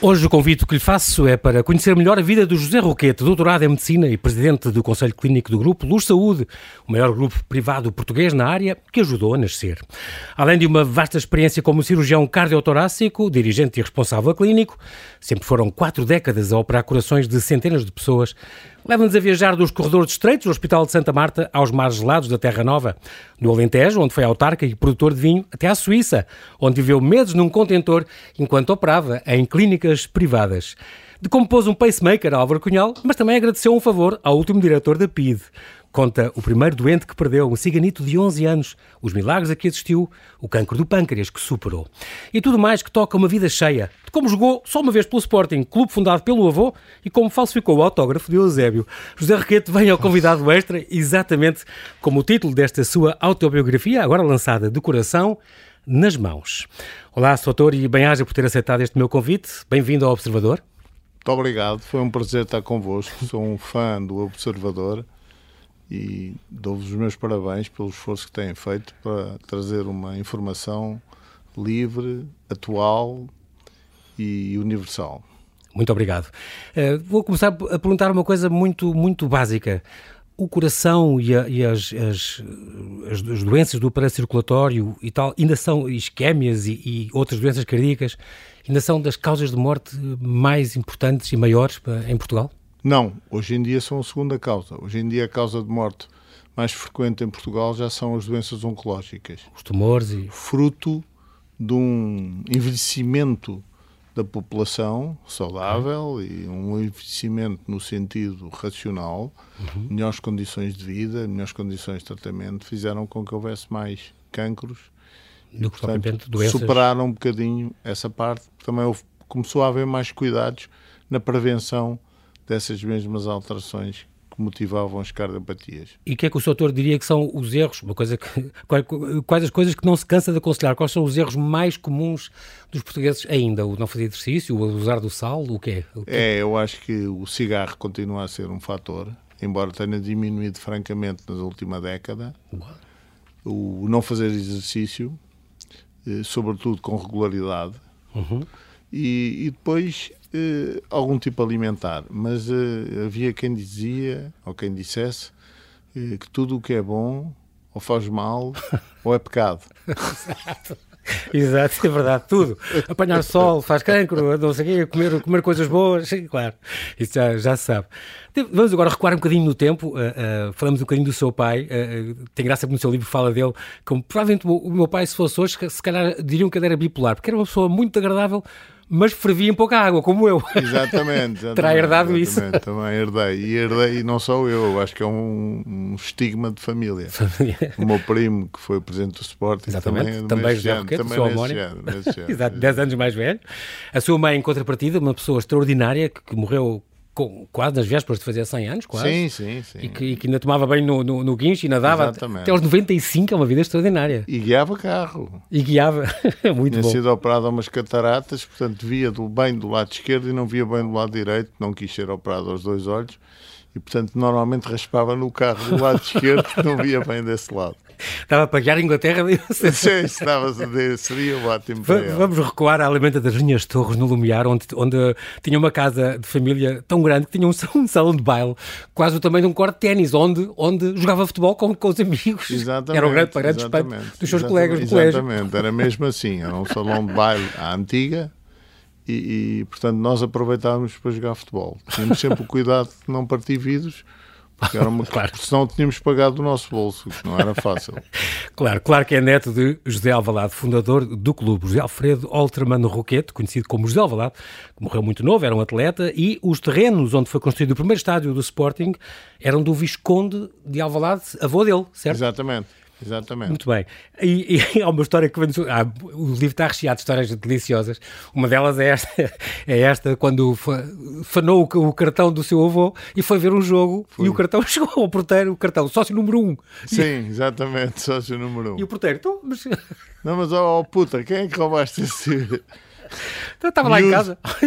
Hoje o convite que lhe faço é para conhecer melhor a vida do José Roquete, doutorado em Medicina e presidente do Conselho Clínico do Grupo Luz Saúde, o maior grupo privado português na área que ajudou a nascer. Além de uma vasta experiência como cirurgião cardiotorácico, dirigente e responsável clínico, sempre foram quatro décadas a operar corações de centenas de pessoas Leva-nos a viajar dos corredores estreitos do Hospital de Santa Marta aos mares gelados da Terra Nova, do Alentejo, onde foi autarca e produtor de vinho, até à Suíça, onde viveu meses num contentor enquanto operava em clínicas privadas. De como pôs um pacemaker a Álvaro Cunhal, mas também agradeceu um favor ao último diretor da PID. Conta o primeiro doente que perdeu, um ciganito de 11 anos, os milagres a que assistiu, o cancro do pâncreas que superou. E tudo mais que toca uma vida cheia, de como jogou só uma vez pelo Sporting, clube fundado pelo avô, e como falsificou o autógrafo de Eusébio. José Requete vem ao convidado extra, exatamente como o título desta sua autobiografia, agora lançada de coração, nas mãos. Olá, Soutor, e bem-aja por ter aceitado este meu convite. Bem-vindo ao Observador. Muito obrigado, foi um prazer estar convosco. Sou um fã do Observador e dou-vos os meus parabéns pelo esforço que têm feito para trazer uma informação livre, atual e universal. Muito obrigado. Uh, vou começar a perguntar uma coisa muito, muito básica. O coração e, a, e as, as, as, doenças do paracirculatório e tal ainda são isquémias e, e outras doenças cardíacas ainda são das causas de morte mais importantes e maiores em Portugal? Não, hoje em dia são a segunda causa. Hoje em dia a causa de morte mais frequente em Portugal já são as doenças oncológicas. Os tumores e... Fruto de um envelhecimento da população saudável uhum. e um envelhecimento no sentido racional, uhum. melhores condições de vida, melhores condições de tratamento, fizeram com que houvesse mais cancros. Do que portanto, doenças... superaram um bocadinho essa parte. Também houve, começou a haver mais cuidados na prevenção dessas mesmas alterações que motivavam as cardiopatias. E o que é que o doutor diria que são os erros? Uma coisa que, quais as coisas que não se cansa de aconselhar? Quais são os erros mais comuns dos portugueses ainda? O não fazer exercício, o usar do sal, o quê? O quê? É, eu acho que o cigarro continua a ser um fator, embora tenha diminuído francamente nas última década. O não fazer exercício, eh, sobretudo com regularidade. Uhum. E, e, depois uh, algum tipo alimentar, mas uh, havia quem dizia, ou quem dissesse, uh, que tudo o que é bom ou faz mal ou é pecado. Exato, é verdade, tudo. Apanhar sol faz cancro, não sei o quê, comer, comer coisas boas, claro, isso já, já se sabe. Vamos agora recuar um bocadinho no tempo, uh, uh, falamos um bocadinho do seu pai, uh, tem graça que no seu livro fala dele, como provavelmente o meu pai, se fosse hoje, se calhar diriam que ele era bipolar, porque era uma pessoa muito agradável, mas fervia em pouca água, como eu. Exatamente. exatamente Terá herdado exatamente, isso. Também herdei. E herdei, e não só eu, acho que é um, um estigma de família. família. O meu primo, que foi presidente do Sporting, exatamente. também, é também José Roquete, também seu homónimo. Exato, 10 anos mais velho. A sua mãe, em contrapartida, uma pessoa extraordinária que, que morreu com, quase nas vésperas de fazer 100 anos, quase. Sim, sim, sim. E que, e que ainda tomava bem no, no, no guincho e nadava Exatamente. até aos 95, é uma vida extraordinária. E guiava carro. E guiava, muito Tinha bom. sido operado a umas cataratas, portanto via do, bem do lado esquerdo e não via bem do lado direito, não quis ser operado aos dois olhos e portanto normalmente raspava no carro do lado esquerdo, não via bem desse lado. Estava a pagar a Inglaterra. Sim, estava a seria ótimo para Vamos recuar à alimenta das Linhas Torres, no Lumiar, onde, onde tinha uma casa de família tão grande que tinha um, um salão de baile, quase o tamanho de um corte de ténis, onde, onde jogava futebol com, com os amigos. Exatamente. Era um grande, para grande respeito dos seus colegas do colégio. Exatamente, era mesmo assim. Era um salão de baile à antiga, e, e, portanto nós aproveitávamos para jogar futebol. Tínhamos sempre o cuidado de não partir vidros, porque era uma claro. senão tínhamos pagado do nosso bolso, que não era fácil. claro, claro que é neto de José Alvalade, fundador do clube, José Alfredo Olterman Roquete, conhecido como José Alvalade, que morreu muito novo, era um atleta, e os terrenos onde foi construído o primeiro estádio do Sporting eram do Visconde de Alvalade, avô dele, certo? Exatamente. Exatamente. Muito bem. E, e há uma história que vem. Ah, o livro está recheado de histórias deliciosas. Uma delas é esta, é esta quando fanou o, cartão do seu avô e foi ver um jogo e o cartão chegou ao porteiro, o cartão, sócio número um. Sim, exatamente, sócio número um. E o porteiro, então, mas. Não, mas oh, oh puta, quem é que roubaste esse. Então, estava lá em casa.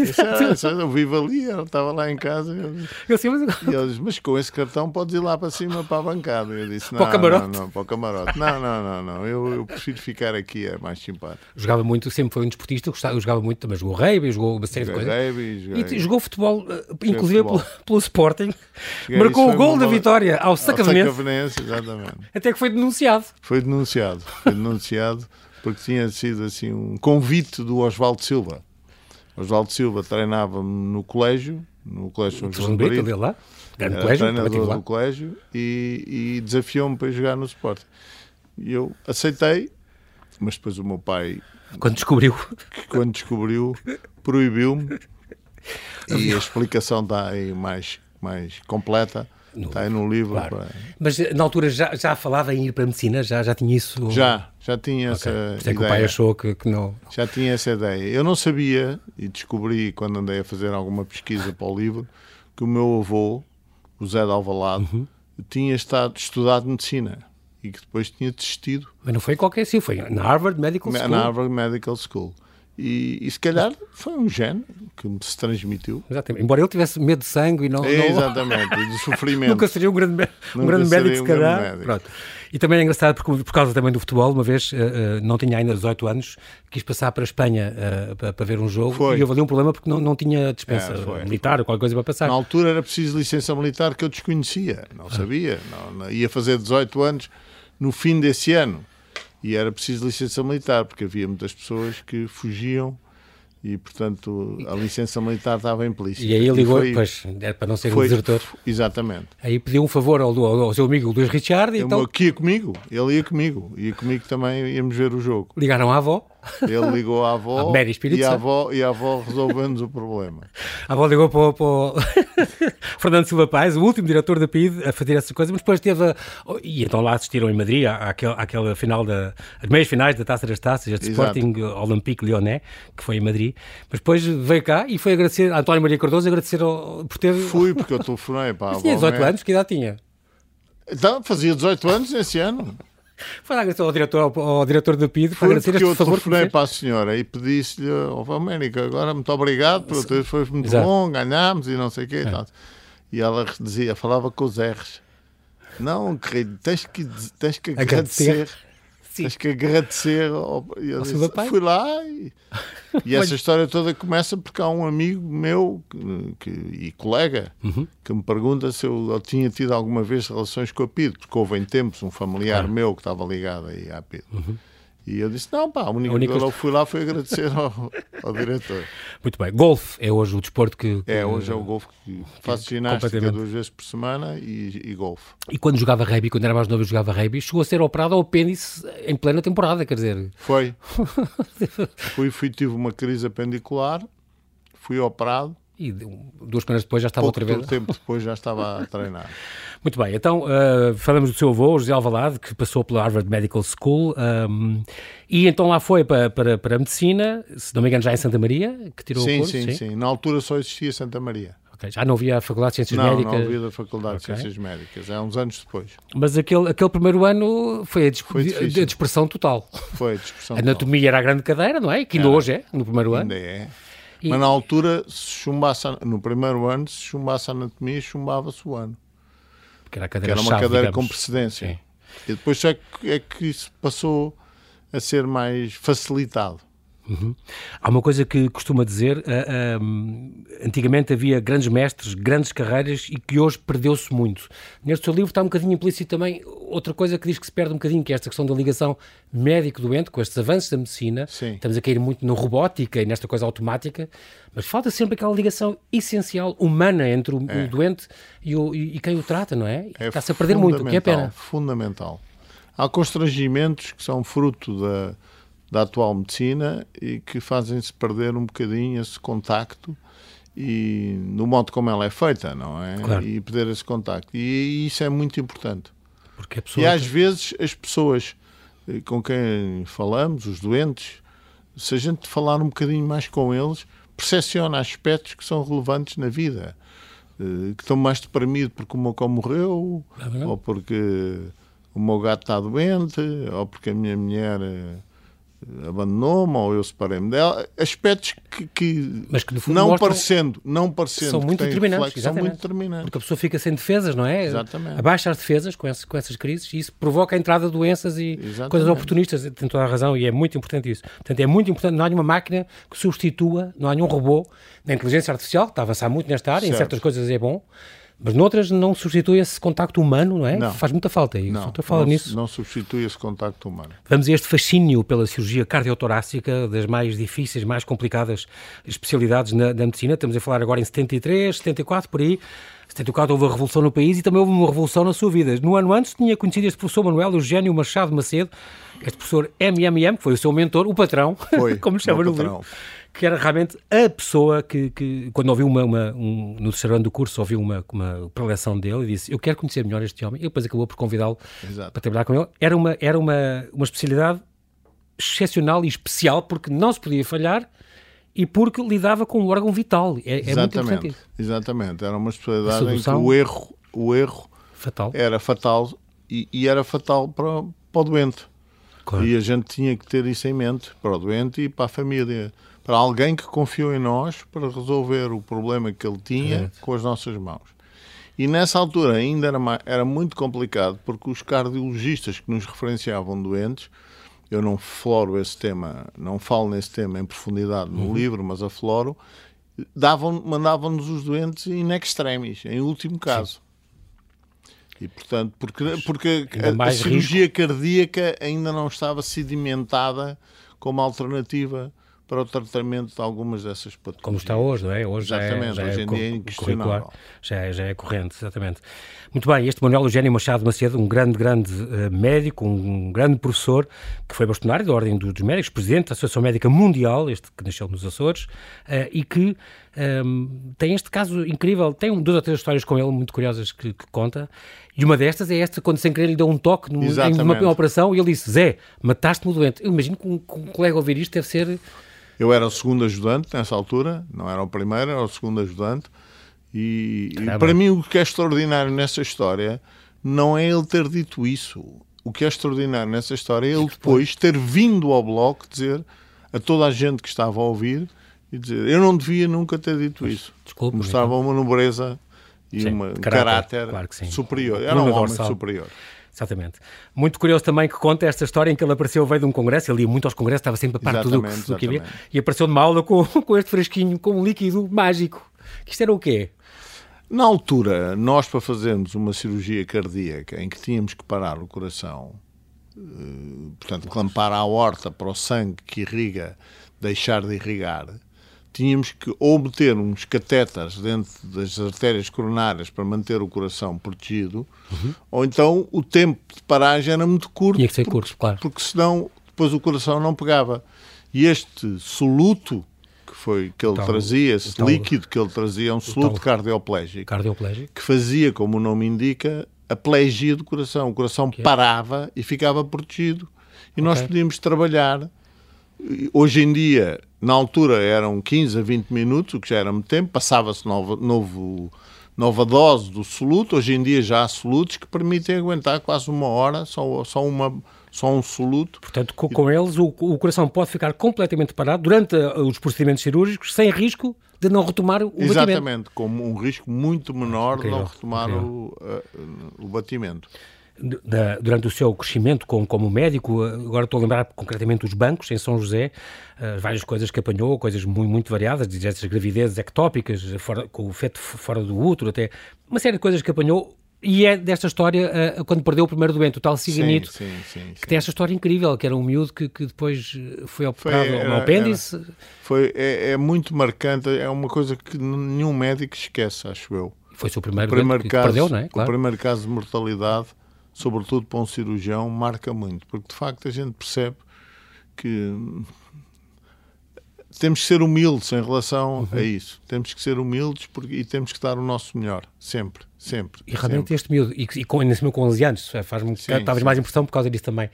Isso eu vivo ali, eu estava lá em casa. Eu, Eu assim, mas... e ele disse, mas com esse cartão podes ir lá para cima para a bancada. Eu disse, não, Para o camarote? não, não, para o camarote. Não, não, não, não. Eu, eu prefiro ficar aqui, é mais simpático. Jogava muito, sempre foi um desportista, gostava, jogava muito, mas jogou rugby, jogou uma série de Joguei coisas. rugby, E joguei- jogou futebol, eh, inclusive futebol. Pelo, pelo Sporting. Cheguei- Marcou o gol da bola- vitória ao ao Sacavenense, Sacavenense, exatamente. até que foi denunciado. Foi denunciado, foi denunciado porque tinha sido assim um convite do Oswaldo Silva. Oswaldo Silva treinava-me no colégio, no colégio São João de Brito, lá. Grande era colégio, também treinador lá. do colégio e, e desafiou-me para jogar no Sporting. E eu aceitei, mas depois o meu pai, Quando descobriu. quando descobriu, proibiu-me e a explicação está aí mais, mais completa, está aí no livro. Claro. para- Mas eh, na altura já, já falava em ir para a medicina? Já, já tinha isso? Já, já tinha Ok. essa Por isso é que o ideia. pai achou que, que não. Já tinha essa ideia. Eu não sabia, e descobri quando andei a fazer alguma pesquisa para o livro, que o meu avô, o Zé de Alvalade, Uhum. tinha estado, estudado medicina e que depois tinha desistido Mas não foi qualquer sim, foi na Harvard Medical School. na Harvard Medical School. E, e se calhar foi um gene que se transmitiu. Exatamente. Embora ele tivesse medo de sangue e não. não- Exatamente, e de sofrimento. Nunca seria um grande, um grande médico, se um calhar. Pronto. E também é engraçado porque, por causa também do futebol, uma vez, eh, não tinha ainda 18 anos, quis passar para a Espanha eh, para, para ver um jogo Foi. e houve ali um problema porque não, não tinha dispensa É, militar ou qualquer coisa para passar. Na altura era preciso licença militar que eu desconhecia, não Ah. sabia. Não, não- ia fazer 18 anos no fim desse ano e era preciso licença militar porque havia muitas pessoas que fugiam e, portanto, a licença militar estava implícita. E aí ligou, foi- pois, era para não ser um foi- desertor. Exatamente. Aí pediu um favor ao, ao- ao seu amigo Luís Richard e então que ia comigo, ele ia comigo, ia comigo também, íamos ver o jogo. ligaram à avó. Ele ligou à avó A e, a Santo. avó e a avó resolveu-nos o problema. A avó ligou para, o- para o Fernando Silva Paz, o último diretor da PID, a fazer essa coisa, mas depois teve. a- E então lá assistiram em Madrid àquela, àquela final da. as meias finais da Taça das Taças, este Exato. Sporting Olympique Lyonnais, que foi em Madrid. Mas depois veio cá e foi agradecer a António Maria Cardoso, agradecer ao, por ter. Fui porque eu telefonei para a avó. Tinha 18 Mary. anos, que idade tinha? Então, fazia 18 anos esse ano. Foi lá agradecer ao diretor, ao, ao diretor da PID, para agradecer este eu favor. me telefonei para a senhora e pedisse-lhe, ó América, agora muito obrigado, por ter- foi muito Exato. É. bom, ganhámos e não sei o quê. e tal. E ela dizia, falava com os R's. Não, querido, tens que, tens que Agradecer. agradecer. Sim. Tens que agradecer. Ao, Ao disse, fui lá e, e essa história toda começa porque há um amigo meu que, e colega Uhum. que me pergunta se eu, eu tinha tido alguma vez relações com a PID, porque houve em tempos um familiar meu que estava ligado aí à PID. E eu disse: não, pá, a única. A única- coisa que eu fui lá foi agradecer ao, ao diretor. Muito bem. Golfe é hoje o desporto que. que- É, hoje é o golfe que faço ginástica duas vezes por semana e, e golfe. E quando jogava rugby, quando era mais novo, jogava rugby, chegou a ser operado ao apêndice em plena temporada, quer dizer. Foi. fui, fui, tive uma crise apendicular, fui operado, E duas semanas depois já estava pouco outra vez. tempo depois já estava a treinar. Muito bem, então uh, falamos do seu avô, José Alvalade, que passou pela Harvard Medical School um, e então lá foi para, para, para a medicina, se não me engano já em Santa Maria, que tirou o Sim, curso, sim, sim, Na altura só existia Santa Maria. Já não havia a Faculdade de Ciências Não, Médicas, não havia da Faculdade Ok. de Ciências Médicas. É uns anos depois. mas aquele, aquele primeiro ano foi a, dis- Foi a dispersão total. Foi a discussão. A anatomia era a grande cadeira, não é? Que ainda Era. hoje é, no primeiro ano. Ainda é. E- Mas na altura, se chumbasse, no primeiro ano, se chumbasse a anatomia, chumbava-se o ano. Que era cadeira era uma cadeira com digamos. precedência. Sim. E depois é que, é que isso passou a ser mais facilitado. Há uma coisa que costuma dizer, ah, ah, antigamente havia grandes mestres, grandes carreiras e que hoje perdeu-se muito. Neste seu livro está um bocadinho implícito também outra coisa que diz que se perde um bocadinho, que é esta questão da ligação médico-doente, com estes avanços da medicina. Sim. Estamos a cair muito na robótica e nesta coisa automática, mas falta sempre aquela ligação essencial, humana, entre o, o doente e, o- e- quem o trata, não é? É Está-se a perder muito, o que é pena. Fundamental. Há constrangimentos que são fruto da, da atual medicina e que fazem-se perder um bocadinho esse contacto e no modo como ela é feita, não é? Claro. E perder esse contacto. E isso é muito importante. Porque E às vezes as pessoas eh, com quem falamos, os doentes, se a gente falar um bocadinho mais com eles, percepciona aspectos que são relevantes na vida. Eh, Que estão mais deprimidos porque o meu cão morreu, É ou porque o meu gato está doente, ou porque a minha mulher eh, abandonou-me ou eu separei-me dela, aspectos que, que, Mas que não parecendo, não parecendo são muito determinantes, são muito determinantes. Porque a pessoa fica sem defesas, não é? Exatamente. Abaixa as defesas com, esse, com essas crises e isso provoca a entrada de doenças e Exatamente. coisas oportunistas, tem toda a razão e é muito importante isso. Portanto, é muito importante, não há nenhuma máquina que substitua, não há nenhum robô, na inteligência artificial, que está a avançar muito nesta área, certo. em certas coisas é bom, mas noutras não substitui esse contacto humano, não é? Não. Faz muita falta. E não, fala não, nisso. não substitui esse contacto humano. Vamos a este fascínio pela cirurgia cardiotorácica, das mais difíceis, mais complicadas especialidades na, na medicina. Estamos a falar agora em 73, 74, por aí. 74 houve a revolução no país e também houve uma revolução na sua vida. No ano antes tinha conhecido este professor Manuel Eugênio Machado Macedo, este professor MMM, que foi o seu mentor, o patrão, foi, como chama no livro que era realmente a pessoa que, que quando ouviu uma, uma um, no terceiro ano do curso, ouviu uma, uma preleção dele e disse, eu quero conhecer melhor este homem, e depois acabou por convidá-lo para trabalhar com ele. Era uma, era uma, uma especialidade excepcional e especial, porque não se podia falhar e porque lidava com um órgão vital. É, é muito importante isso. Exatamente, era uma especialidade em que o erro, o erro fatal. era fatal e, e era fatal para, para o doente. Claro. E a gente tinha que ter isso em mente, para o doente e para a família para alguém que confiou em nós para resolver o problema que ele tinha com as nossas mãos. E nessa altura ainda era, era muito complicado porque os cardiologistas que nos referenciavam doentes, eu não floro esse tema, não falo nesse tema em profundidade no uhum. livro, mas afloro, davam, mandavam-nos os doentes in extremis, em último caso. Sim. E, portanto, porque, porque a, a cirurgia risco. cardíaca ainda não estava sedimentada como alternativa para o tratamento de algumas dessas patologias. Como está hoje, não é? Hoje exatamente, já é, já hoje em dia é inquestionável. Já é, já é corrente, exatamente. Muito bem, este Manuel Eugênio Machado Macedo, um grande, grande uh, médico, um grande professor, que foi bastonário da Ordem dos Médicos, presidente da Associação Médica Mundial, este que nasceu nos Açores, uh, e que um, ehm, tem este caso incrível, tem duas ou três histórias com ele muito curiosas que, que conta, e uma destas é esta, quando sem querer lhe deu um toque num, em uma, uma, operação, e ele disse, Zé, mataste-me o doente. Eu imagino que um, que um colega ouvir isto deve ser eu era o segundo ajudante nessa altura, não era o primeiro, era o segundo ajudante. E, e para mim o que é extraordinário nessa história não é ele ter dito isso. O que é extraordinário nessa história é ele depois ter vindo ao bloco dizer a toda a gente que estava a ouvir e dizer eu não devia nunca ter dito isso. Desculpe, Mostrava então. uma nobreza e sim, um caráter, caráter claro superior. Era um homem superior. Exatamente. Muito curioso também que conta esta história em que ele apareceu, veio de um congresso, ele ia muito aos congressos, estava sempre a par de tudo o que havia, e apareceu numa aula com, com este fresquinho, com um líquido mágico. Que isto era o quê? Na altura, nós para fazermos uma cirurgia cardíaca em que tínhamos que parar o coração, eh, portanto, clampar a horta para o sangue que irriga deixar de irrigar, tínhamos que ou meter uns catéteres dentro das artérias coronárias para manter o coração protegido, uhum. ou então o tempo de paragem era muito curto. Tinha que ser porque, curto, claro. Porque senão depois o coração não pegava. E este soluto que foi que ele tal, trazia, esse tal, líquido que ele trazia, é um soluto cardioplégico, cardioplégico, que fazia, como o nome indica, a plegia do coração. O coração okay. parava e ficava protegido. E okay. nós podíamos trabalhar. Hoje em dia na altura eram 15 a 20 minutos, o que já era muito tempo, passava-se novo, novo, nova dose do soluto, hoje em dia já há solutos que permitem aguentar quase uma hora, só, só, uma, só um soluto. Portanto, com, com eles o, o, coração pode ficar completamente parado durante uh, os procedimentos cirúrgicos, sem risco de não retomar o Exatamente, batimento. Exatamente, com um risco muito menor incrível, de não retomar o, uh, o batimento da, durante o seu crescimento como, como médico, agora estou a lembrar concretamente os bancos em São José, uh, várias coisas que apanhou, coisas muito, muito variadas, desde essas gravidezes ectópicas, fora, com o feto fora do útero, até uma série de coisas que apanhou. E é desta história, uh, quando perdeu o primeiro doente, o tal ciganito, sim, sim, sim, que tem esta história incrível, que era um miúdo que, que depois foi operado foi, era, apêndice. Era, foi, é, é, muito marcante, é uma coisa que nenhum médico esquece, acho eu. Foi o seu primeiro, o primeiro caso, perdeu, não é? Claro. O primeiro caso de mortalidade sobretudo para um cirurgião, marca muito, porque de facto a gente percebe que temos que ser humildes em relação uhum. a isso. Temos que ser humildes porque, e temos que dar o nosso melhor, sempre, sempre. E realmente sempre. este miúdo, e, e com, ainda com 11 anos, faz-me talvez mais impressão por causa disso também.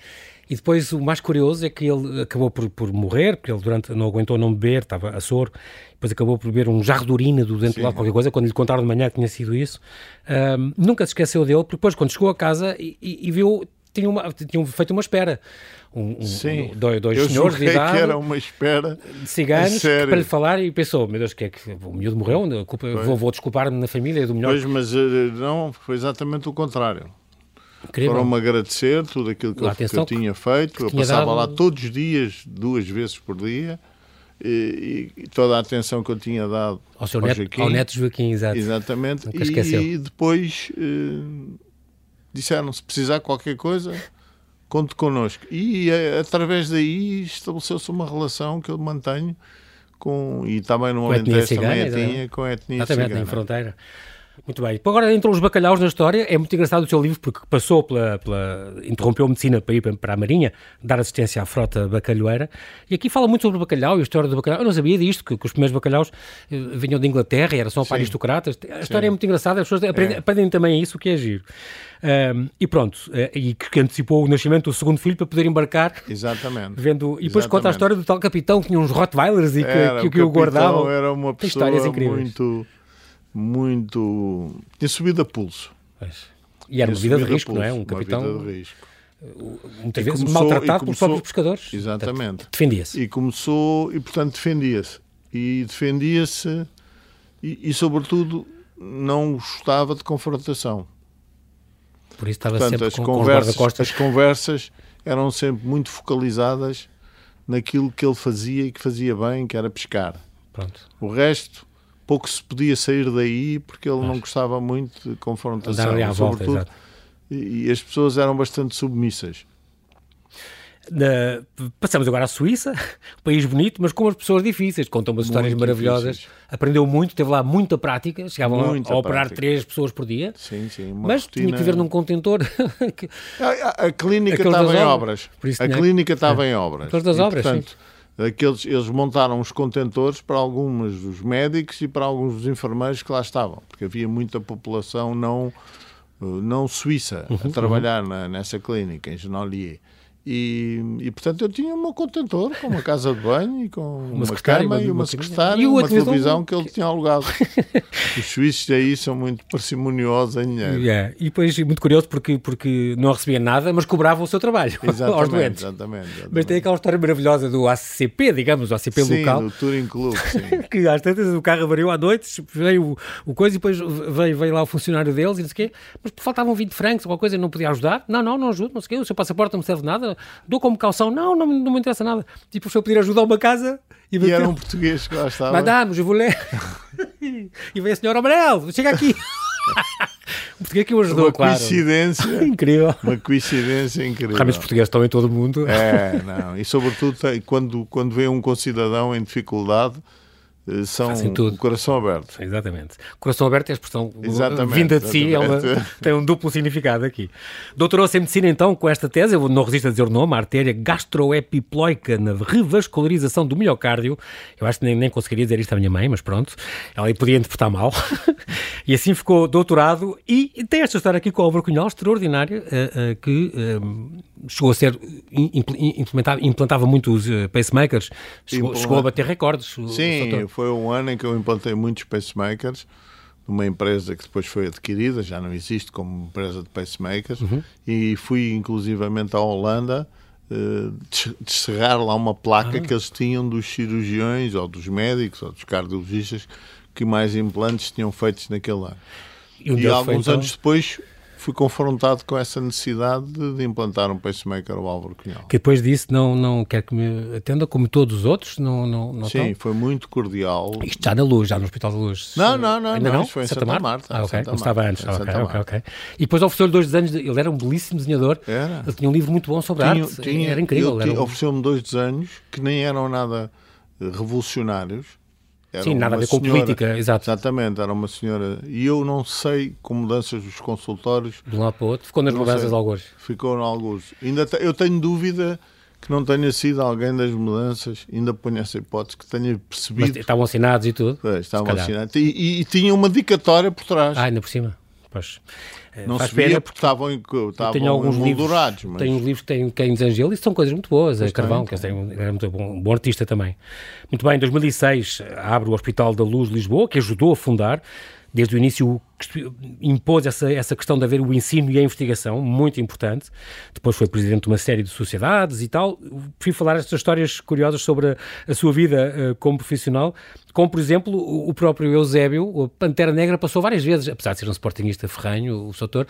E depois o mais curioso é que ele acabou por, por morrer, porque ele durante não aguentou não beber, estava a soro, depois acabou por beber um jarro de urina do dentro de lá, qualquer coisa, quando lhe contaram de manhã que tinha sido isso. Um, nunca se esqueceu dele, porque depois quando chegou a casa e, e, e viu tinham, uma, tinham feito uma espera. Um, Sim, dois, dois eu senhores de idade, que era uma espera de ciganos para lhe falar e pensou, meu Deus, que é que o miúdo morreu, vou, vou desculpar-me na família do melhor. Pois, mas eh, não, foi exatamente o contrário. Foram-me agradecer tudo aquilo que, eu, que eu, tinha feito. eu passava dado... lá todos os dias, duas vezes por dia, e, e, toda a atenção que eu tinha dado ao, seu ao neto, Joaquim. Ao neto Joaquim, exato. Exatamente. E, e, depois eh, disseram: se precisar qualquer coisa, conte connosco. E eh, através daí estabeleceu-se uma relação que eu mantenho com, e também no Alentejo também a tinha, com a etnia Exatamente, cigana. fronteira. Muito bem. Agora entram os bacalhaus na história. É muito engraçado o seu livro porque passou pela. pela interrompeu a medicina para ir para a Marinha, dar assistência à frota bacalhoeira. E aqui fala muito sobre o bacalhau e a história do bacalhau. Eu não sabia disto, que, que os primeiros bacalhaus eh, vinham de Inglaterra e eram só para aristocratas. A história Sim. é muito engraçada, as pessoas aprendem, é. aprendem também isso, o que é giro. Um, e pronto, eh, e que antecipou o nascimento do segundo filho para poder embarcar. Exatamente. Vendo, e depois Exatamente. conta a história do tal capitão que tinha uns Rottweilers e que, era, que, que o, o guardavam. Era uma pessoa muito muito. tinha subido a pulso. Pois. E era uma vida de risco, não é? Um capitão. Uma vida de risco. Muitas vezes começou, maltratado começou, pelos próprios pescadores. Exatamente. Defendia-se. E começou, e portanto defendia-se. E defendia-se e, e, sobretudo, não gostava de confrontação. Por isso estava portanto, sempre as com, conversas, com As conversas eram sempre muito focalizadas naquilo que ele fazia e que fazia bem, que era pescar. Pronto. O resto pouco se podia sair daí porque ele Mas... não gostava muito de confrontação. À volta, sobretudo, e, e as pessoas eram bastante submissas. passamos agora à Suíça, um país bonito, mas com as pessoas difíceis, contam umas histórias muito maravilhosas. Difíceis. Aprendeu muito, teve lá muita prática, chegavam muita a, a operar três pessoas por dia. Sim, sim. mas rotina... tinha que viver num contentor. a, a, a, clínica estava em obras. obras. A clínica estava é. em obras. Aqueles das e, obras, portanto, sim aqueles, eles montaram os contentores para alguns dos médicos e para alguns dos enfermeiros que lá estavam, porque havia muita população não, não suíça uhum, a trabalhar uhum. na, nessa clínica, em Genolier. E, e, portanto eu tinha um contentor com uma casa de banho e com uma, uma cama e uma secretária e uma televisão que ele tinha alugado. Os suíços aí são muito parcimoniosos em dinheiro. Yeah. E depois muito curioso porque, porque não recebia nada, mas cobrava o seu trabalho exatamente, aos doentes. Exatamente, exatamente, Mas tem aquela história maravilhosa do ACP, digamos, o ACP sim, local. do Touring Club, sim. que às tantas o carro avariou à noite, veio o, o coisa e depois veio, veio lá o funcionário deles e não sei o quê, mas faltavam 20 francos, alguma coisa, não podia ajudar. Não, não, não ajudo, não sei o quê, o seu passaporte não me serve nada dou como calção, não, não, não me interessa nada. Tipo, foi pedir ajuda a uma casa e, e era um português que lá estava. Madame, je voulais. e veio a senhora Amarelo, chega aqui. o português que o ajudou, uma claro. coincidência. incrível. Uma coincidência incrível. Realmente os portugueses estão em todo o mundo. É, não. E sobretudo quando, quando vê um concidadão em dificuldade são o coração aberto. Exatamente. Coração aberto é a expressão exatamente, vinda de si, é uma, tem um duplo significado aqui. Doutorou-se em medicina então com esta tese, eu não resisto a dizer o nome, a artéria gastroepiploica na revascularização do miocárdio. Eu acho que nem, nem conseguiria dizer isto à minha mãe, mas pronto, ela podia interpretar mal. e assim ficou doutorado e tem esta história aqui com o Álvaro Cunhal, extraordinária, uh, uh, que chegou a ser implantava muitos pacemakers, chegou, chegou, a bater recordes. Sim, foi um ano em que eu implantei muitos pacemakers numa empresa que depois foi adquirida, já não existe como empresa de pacemakers, uhum. e fui inclusivamente à Holanda uh, descerrar lá uma placa ah. que eles tinham dos cirurgiões, ou dos médicos, ou dos cardiologistas, que mais implantes tinham feitos naquele ano. E, e alguns foi, então... anos depois fui confrontado com essa necessidade de, implantar um pacemaker ao Álvaro Cunhal. Que depois disso não, não quer que me atenda como todos os outros? Não, não, não Sim, foi muito cordial. Isto já na Luz, já no Hospital da Luz. Não, não, não. Ainda não, não? foi em Santa, Santa Marta. Ah, ok, Santa estava antes. Ah, ok. E depois ofereceu-lhe dois desenhos, de... ele era um belíssimo desenhador. Era. Ele tinha um livro muito bom sobre tinha, arte, tinha, era incrível. Um... ofereceu-me dois desenhos que nem eram nada revolucionários, era Sim, nada a ver com senhora, política, exato. Exatamente, era uma senhora. E eu não sei com mudanças dos consultórios. De um lado para o outro, ficou nas mudanças de alguns. Ficou em alguns. Ainda te, eu tenho dúvida que não tenha sido alguém das mudanças, ainda ponho essa hipótese, que tenha percebido. Mas estavam assinados e tudo? É, estavam assinados. E, e, e tinha uma dicatória por trás. Ah, ainda por cima. Pois. Não se via porque estavam, estavam tenho alguns livros, mas... Tenho livros que têm Keynes Angelo e são coisas muito boas. a Carvão, que é um, muito bom, bom artista também. Muito bem, em 2006 abre o Hospital da Luz de Lisboa, que ajudou a fundar. Desde o início impôs essa, essa questão de haver o ensino e a investigação, muito importante. Depois foi presidente de uma série de sociedades e tal. Fui falar estas histórias curiosas sobre a, a sua vida uh, como profissional, como, por exemplo, o, o próprio Eusébio, o Pantera Negra, passou várias vezes, apesar de ser um sportingista ferranho, o Soutor,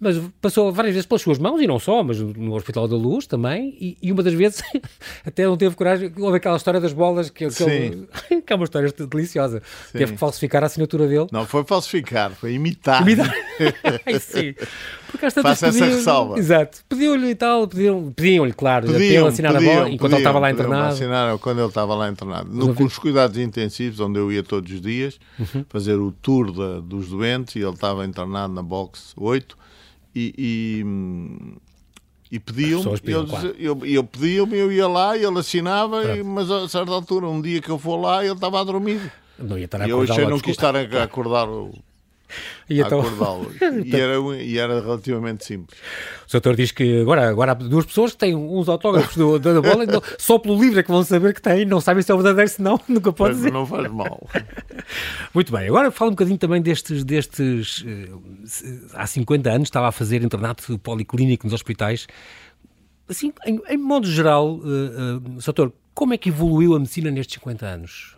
mas passou várias vezes pelas suas mãos, e não só, mas no Hospital da Luz também, e, e uma das vezes até não teve coragem, houve aquela história das bolas, que, que, ele, que é uma história deliciosa. Sim. Teve que falsificar a assinatura dele. Não foi falsificar, foi imitar. Imitar. Sim. Porque às Faça essa ressalva. Exato. Pediu-lhe e tal, pediam-lhe, pediam claro, pediam, assinar pediam, a bola enquanto pediam, ele estava lá internado. Assinaram quando ele estava lá internado. No, nos cuidados intensivos, onde eu ia todos os dias, uhum. fazer o tour da, dos doentes, e ele estava internado na box 8, e, e e pediam eu, claro. eu, eu pediam-me, eu ia lá e ele assinava, e, mas a certa altura, um dia que eu for lá, ele estava a dormir. Não ia estar a e eu achei não quis estar a acordar o, e então... acordá-lo. e, era, e era relativamente simples. O doutor diz que agora, agora há duas pessoas que têm uns autógrafos do, da bola, então, só pelo livro é que vão saber que têm, não sabem se é o verdadeiro, se não, nunca pode dizer. Não faz mal. Muito bem, agora fala um bocadinho também destes, destes. Eh, há 50 anos estava a fazer internato policlínico nos hospitais. Assim, em, em modo geral, uh, uh, doutor, como é que evoluiu a medicina nestes 50 anos?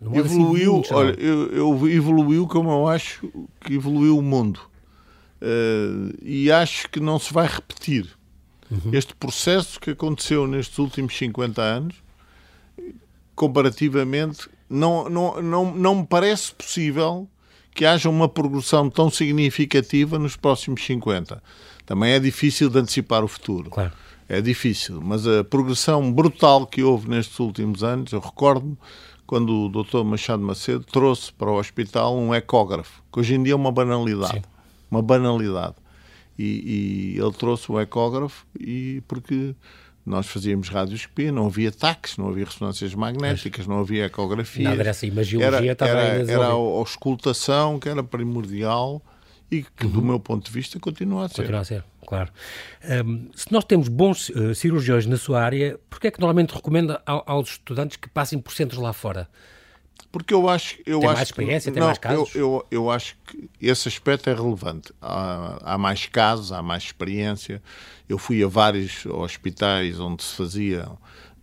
Evoluiu, assim olha, eu, eu, evoluiu como eu acho que evoluiu o mundo. Uh, e acho que não se vai repetir. Uhum. Este processo que aconteceu nestes últimos 50 anos, comparativamente, não, não, não, não me parece possível que haja uma progressão tão significativa nos próximos 50. Também é difícil de antecipar o futuro. Claro. É difícil, mas a progressão brutal que houve nestes últimos anos, eu recordo-me quando o Dr. Machado Macedo trouxe para o hospital um ecógrafo, que hoje em dia é uma banalidade. Sim. Uma banalidade. E, e, ele trouxe o ecógrafo e porque nós fazíamos radioscopia, não havia taques, não havia ressonâncias magnéticas, não havia ecografia. Nada dessa imagiologia era, estava era, era a auscultação que era primordial e que, uhum. do meu ponto de vista, continua a ser. Continua a ser, claro. Um, se nós temos bons uh, cirurgiões na sua área, por que é que normalmente recomenda ao, aos estudantes que passem por centros lá fora? Porque eu acho... Eu tem acho mais experiência, que, tem não, mais casos? Eu, eu, eu, acho que esse aspecto é relevante. Há, há mais casos, há mais experiência. Eu fui a vários hospitais onde se faziam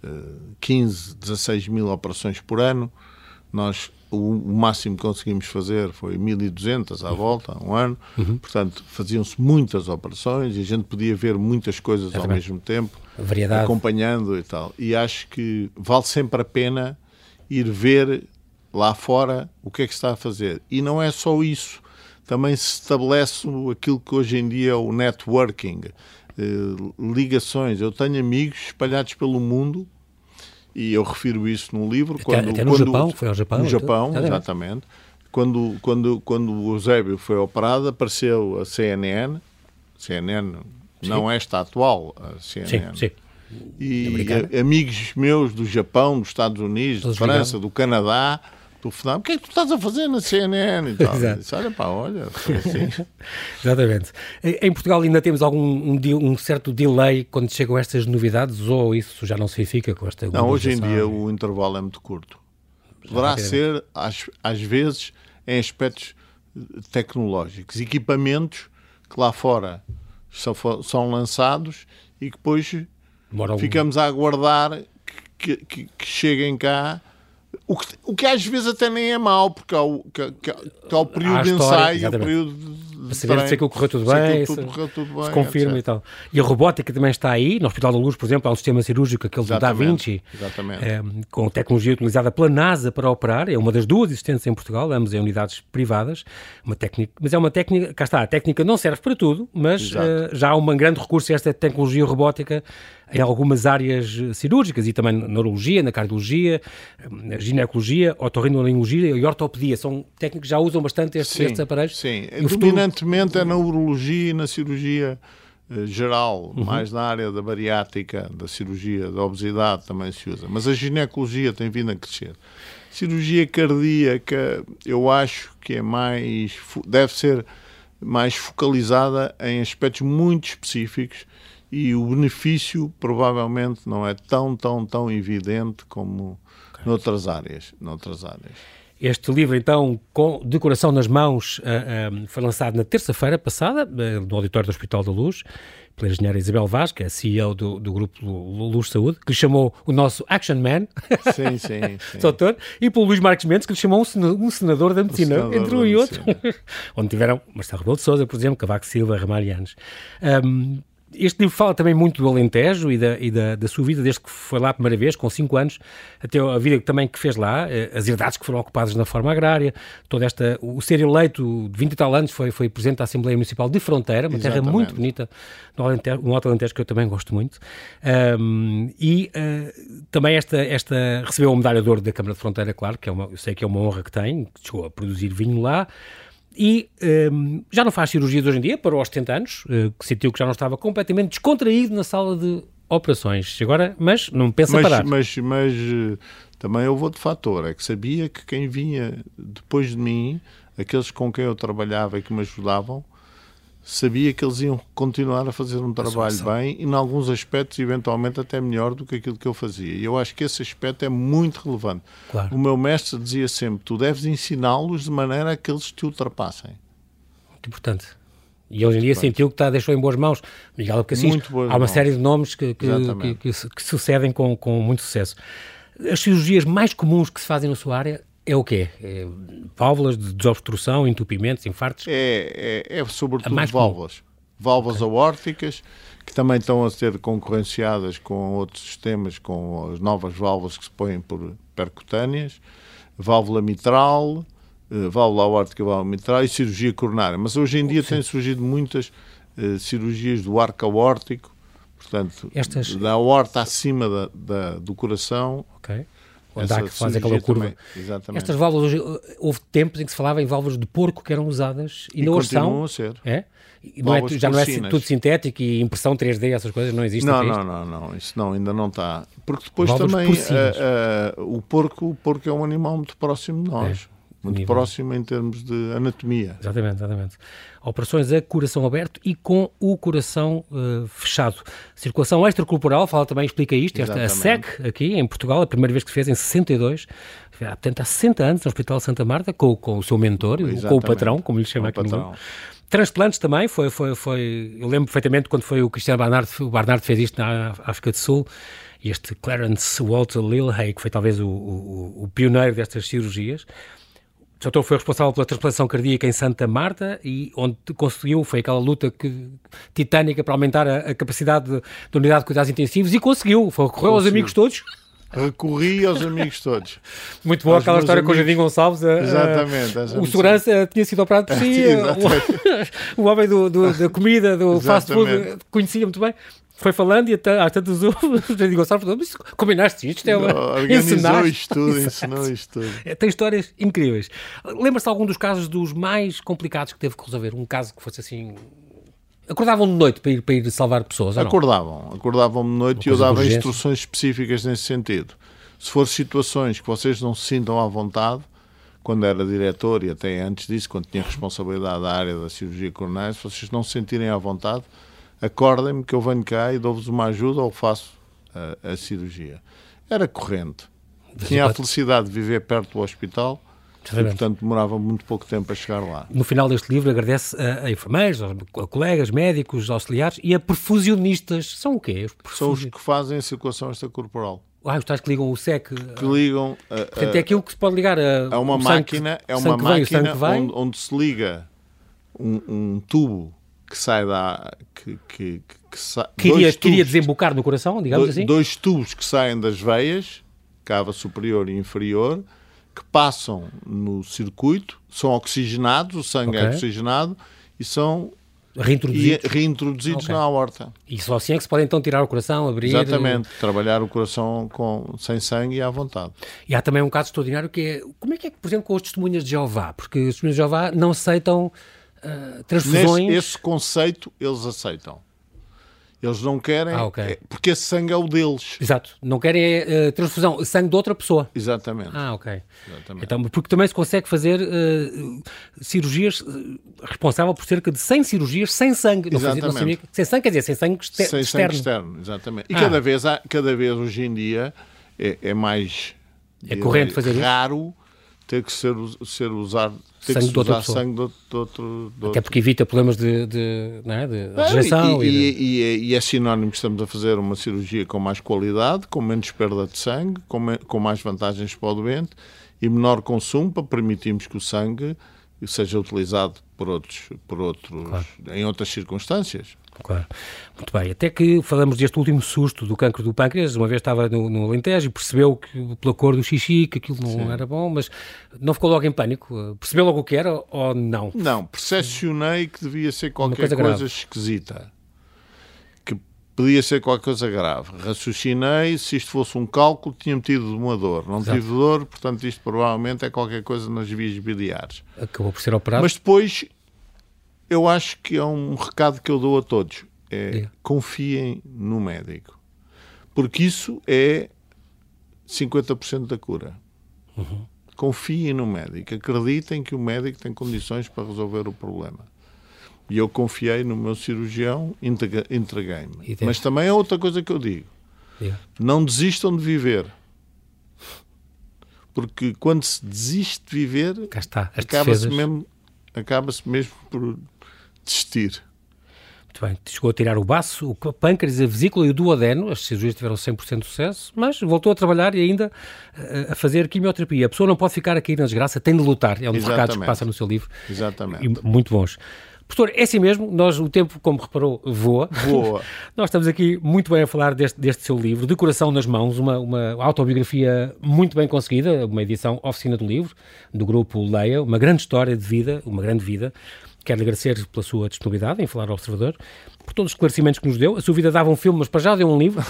uh, 15, 16 mil operações por ano. Nós o, máximo que conseguimos fazer foi 1.200 à volta, um ano. Uhum. Portanto, faziam-se muitas operações e a gente podia ver muitas coisas é ao também. mesmo tempo, Variedade. acompanhando e tal. E acho que vale sempre a pena ir ver lá fora o que é que está a fazer. E não é só isso. Também se estabelece aquilo que hoje em dia é o networking, eh, ligações. Eu tenho amigos espalhados pelo mundo e eu refiro isso no livro. Até, quando, até no quando, Japão, foi ao Japão. No Japão, então, exatamente. Quando, quando, quando o Eusébio foi operado, apareceu a CNN, CNN sim. não esta atual, a CNN. Sim, sim. E amigos meus do Japão, dos Estados Unidos, Todos de França, do Canadá, telefonar, o que é que tu estás a fazer na CNN e tal? Exato. Disse, olha pá, olha, assim. Exatamente. Em Portugal ainda temos algum um, um, certo delay quando chegam estas novidades ou isso já não se verifica com esta Não, hoje em dia o intervalo é muito curto. Poderá ser, às, às vezes, em aspectos tecnológicos, equipamentos que lá fora são, são lançados e que depois Demora ficamos a aguardar que, que, que cheguem cá o que, o que às vezes até nem é mau, porque há o, que, que, que há o período de ensaio, o período de para saber se aquilo correu tudo bem, se, tudo correu tudo bem, se confirma etc. e tal. E a robótica também está aí, no Hospital da Luz, por exemplo, há um sistema cirúrgico, aquele do Da Vinci, é, com tecnologia utilizada pela NASA para operar, é uma das duas existentes em Portugal, ambas em unidades privadas, uma técnica, mas é uma técnica, cá está, a técnica não serve para tudo, mas uh, já há um grande recurso a esta tecnologia robótica em algumas áreas cirúrgicas e também na neurologia, na cardiologia, na ginecologia, otorrinolaringologia e ortopedia. São técnicos que já usam bastante estes, sim, estes aparelhos. Sim, dominantemente futuro... é na urologia e na cirurgia eh, geral, uhum. mais na área da bariátrica, da cirurgia da obesidade também se usa. Mas a ginecologia tem vindo a crescer. Cirurgia cardíaca, eu acho que é mais. deve ser mais focalizada em aspectos muito específicos e o benefício provavelmente não é tão, tão, tão evidente como okay. noutras áreas. Noutras áreas. Este livro, então, com decoração nas mãos, uh, uh, foi lançado na terça-feira passada, uh, no auditório do Hospital da Luz, pela engenheira Isabel Vaz, que é a CEO do, do grupo Luz Saúde, que lhe chamou o nosso Action Man, sim, sim, sim. doutor, e pelo Luís Marques Mendes, que lhe chamou um senador da medicina, senador entre um e outro, onde tiveram Marcelo Rebelo de Sousa, por exemplo, Cavaco Silva, Ramalhianes. Um, este livro fala também muito do Alentejo e, da, e da, da, sua vida desde que foi lá a primeira vez, com 5 anos, até a vida também que fez lá, eh, as herdades que foram ocupadas na forma agrária, toda esta, o ser eleito de 20 e tal anos foi, foi presidente da Assembleia Municipal de Fronteira, uma Exatamente. terra muito bonita, no Alentejo, um Alto Alentejo que eu também gosto muito, um, e uh, também esta, esta, recebeu a medalha de ouro da Câmara de Fronteira, claro, que é uma, eu sei que é uma honra que tem, chegou a produzir vinho lá, e um, já não faz cirurgias hoje em dia, para os 70 anos, uh, que sentiu que já não estava completamente descontraído na sala de operações. Agora, mas não pensa mas, parar. Mas, mas uh, também houve outro fator, é que sabia que quem vinha depois de mim, aqueles com quem eu trabalhava e que me ajudavam, sabia que eles iam continuar a fazer um trabalho bem e, em alguns aspectos, eventualmente até melhor do que aquilo que eu fazia. E eu acho que esse aspecto é muito relevante. Claro. O meu mestre dizia sempre: tu deves ensiná-los de maneira a que eles te ultrapassem. Muito importante. E hoje em dia sentiu que está, deixou em boas mãos. Miguel Cassis, há uma mãos. série de nomes que, que, que, que, que sucedem com, com muito sucesso. As cirurgias mais comuns que se fazem na sua área é o quê? É válvulas de desobstrução, entupimentos, infartos? É, é, é sobretudo válvulas. Válvulas okay. aórticas, que também estão a ser concorrenciadas com outros sistemas, com as novas válvulas que se põem por percutâneas, válvula mitral, eh, válvula aórtica, válvula mitral e cirurgia coronária. Mas hoje em dia têm surgido muitas uh, cirurgias do arco aórtico, portanto, Estas... da aorta acima da, da, do coração. Okay onde há que faz aquela curva. Estas válvulas, hoje, houve tempos em que se falava em válvulas de porco que eram usadas e, e não são. a ser. É? Não é, já não é tudo sintético e impressão 3D, essas coisas não existem? Não, não, não, não, isso não, ainda não está. Porque depois também uh, uh, o, porco, o porco é um animal muito próximo de nós. É muito nível. próximo em termos de anatomia. Exatamente, exatamente. Operações a coração aberto e com o coração uh, fechado. Circulação extracorporal, fala também, explica isto, esta a SEC aqui em Portugal, a primeira vez que se fez em 62, portanto há 60 anos no Hospital Santa Marta, com, com o seu mentor, exatamente. com o patrão, como lhe chama com aqui no Transplantes também, foi, foi, foi, eu lembro perfeitamente quando foi o Cristiano Barnard, o Barnard fez isto na África do Sul, este Clarence Walter Lilhay, que foi talvez o, o, o pioneiro destas cirurgias, o doutor foi responsável pela transplantação cardíaca em Santa Marta e onde conseguiu, foi aquela luta que, titânica para aumentar a, a capacidade da unidade de cuidados intensivos e conseguiu, foi, recorreu aos amigos todos. Recorri aos amigos todos. Muito boa aquela história amigos... com o Jardim Gonçalves. A, exatamente. A, o segurança tinha sido operado por si. o, o, homem do, do, da comida, do exatamente. fast food, conhecia muito bem foi falando e até, às tantas o Jardim Gonçalves falou, mas combinaste isto? É uma, organizou isto tudo, ensinou isto tudo. É, tem histórias incríveis. Lembra-se de algum dos casos dos mais complicados que teve que resolver? Um caso que fosse assim... Acordavam de noite para ir, para ir salvar pessoas, Acordavam, acordavam de noite e eu dava instruções específicas nesse sentido. Se for situações que vocês não se sintam à vontade, quando era diretor e até antes disso, quando tinha responsabilidade da área da cirurgia coronária, se vocês não se sentirem à vontade, acordem-me que eu venho cá e dou-vos uma ajuda ou faço a, a cirurgia. Era corrente. Tinha a felicidade de viver perto do hospital e, portanto, demorava muito pouco tempo a chegar lá. No final deste livro agradece a, a enfermeiros, a, colegas, médicos, auxiliares e a perfusionistas. São o quê? Os São os que fazem a circulação extracorporal. Ah, os tais que ligam o SEC. Que ligam. A, Portanto, é aquilo que se pode ligar a. É uma máquina, é uma máquina onde, onde, se liga um, um tubo que sai da. que, que, que, sa, queria, queria desembocar no coração, digamos dois, assim? Dois tubos que saem das veias, cava superior e inferior, que passam no circuito, são oxigenados, o sangue é okay. é oxigenado e são reintroduzidos, e, reintroduzidos okay. na aorta. E só assim é que se pode então tirar o coração, abrir... Exatamente, trabalhar o coração com, sem sangue e à vontade. E há também um caso extraordinário que é, como é que é, por exemplo, com os testemunhas de Jeová? Porque os testemunhas de Jeová não aceitam uh, transfusões. Nesse, esse conceito eles aceitam. Eles não querem, ah, okay. é, porque esse sangue é o deles. Exato. Não querem uh, transfusão, sangue de outra pessoa. Exatamente. Ah, ok. Exatamente. Então, porque também se consegue fazer uh, cirurgias uh, responsável por cerca de 100 cirurgias sem sangue. Não exatamente. Fazia, não sem sangue, quer dizer, sem sangue externo. Sem sangue externo, exatamente. E ah. cada, vez há, cada vez hoje em dia é, é mais é corrente fazer raro isso? ter que ser, ser usado ter sangue que se usar sangue de outro, de outro, de Até porque evita problemas de, de, não é? de rejeição. E, e, e, é, e, é sinónimo que estamos a fazer uma cirurgia com mais qualidade, com menos perda de sangue, com, me, com mais vantagens para o doente e menor consumo para permitirmos que o sangue seja utilizado por outros, por outros claro. em outras circunstâncias. Claro. Muito bem. Até que falamos deste último susto do cancro do pâncreas. Uma vez estava no, no Alentejo e percebeu que, pela cor do xixi, que aquilo não Sim. era bom, mas não ficou logo em pânico? Percebeu logo o que era ou não? Não, percepcionei que devia ser qualquer coisa, coisa esquisita. Podia ser qualquer coisa grave. Raciocinei, se isto fosse um cálculo, tinha tido uma dor. Não Exato. tive dor, portanto, isto provavelmente é qualquer coisa nas vias biliares. Acabou por ser operado. Mas depois eu acho que é um recado que eu dou a todos. É confiem no médico. Porque isso é 50% da cura. Uhum. Confiem no médico. Acreditem que o médico tem condições para resolver o problema. E eu confiei no meu cirurgião, entreguei-me. Mas também é outra coisa que eu digo. Yeah. Não desistam de viver. Porque quando se desiste de viver, acaba-se mesmo, acaba mesmo por desistir. Muito bem, chegou a tirar o baço, o pâncreas, a vesícula e o duodeno, as cirurgias tiveram 100% de sucesso, mas voltou a trabalhar e ainda eh, a fazer quimioterapia. A pessoa não pode ficar aqui na desgraça, tem de lutar, é um dos recados que passa no seu livro. Exatamente. E muito bons. Professor, é assim mesmo, nós, o tempo, como reparou, voa. Voa. nós estamos aqui muito bem a falar deste, deste seu livro, De Coração nas Mãos, uma, uma autobiografia muito bem conseguida, uma edição oficina do livro, do grupo Leia, uma grande história de vida, uma grande vida, Quero agradecer pela sua disponibilidade em falar ao Observador, por todos os esclarecimentos que nos deu. A sua vida dava um filme, mas para já deu um livro.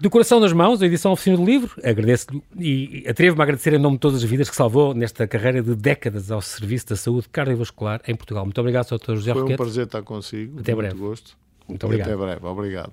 Do Coração nas Mãos, a edição oficina do livro. Agradeço-lhe e atrevo-me a agradecer em nome de todas as vidas que salvou nesta carreira de décadas ao serviço da saúde cardiovascular em Portugal. Muito obrigado, Dr. José Foi Roquete. um prazer estar consigo. Até breve. Muito gosto. Muito obrigado. até breve. Obrigado.